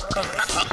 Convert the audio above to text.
con.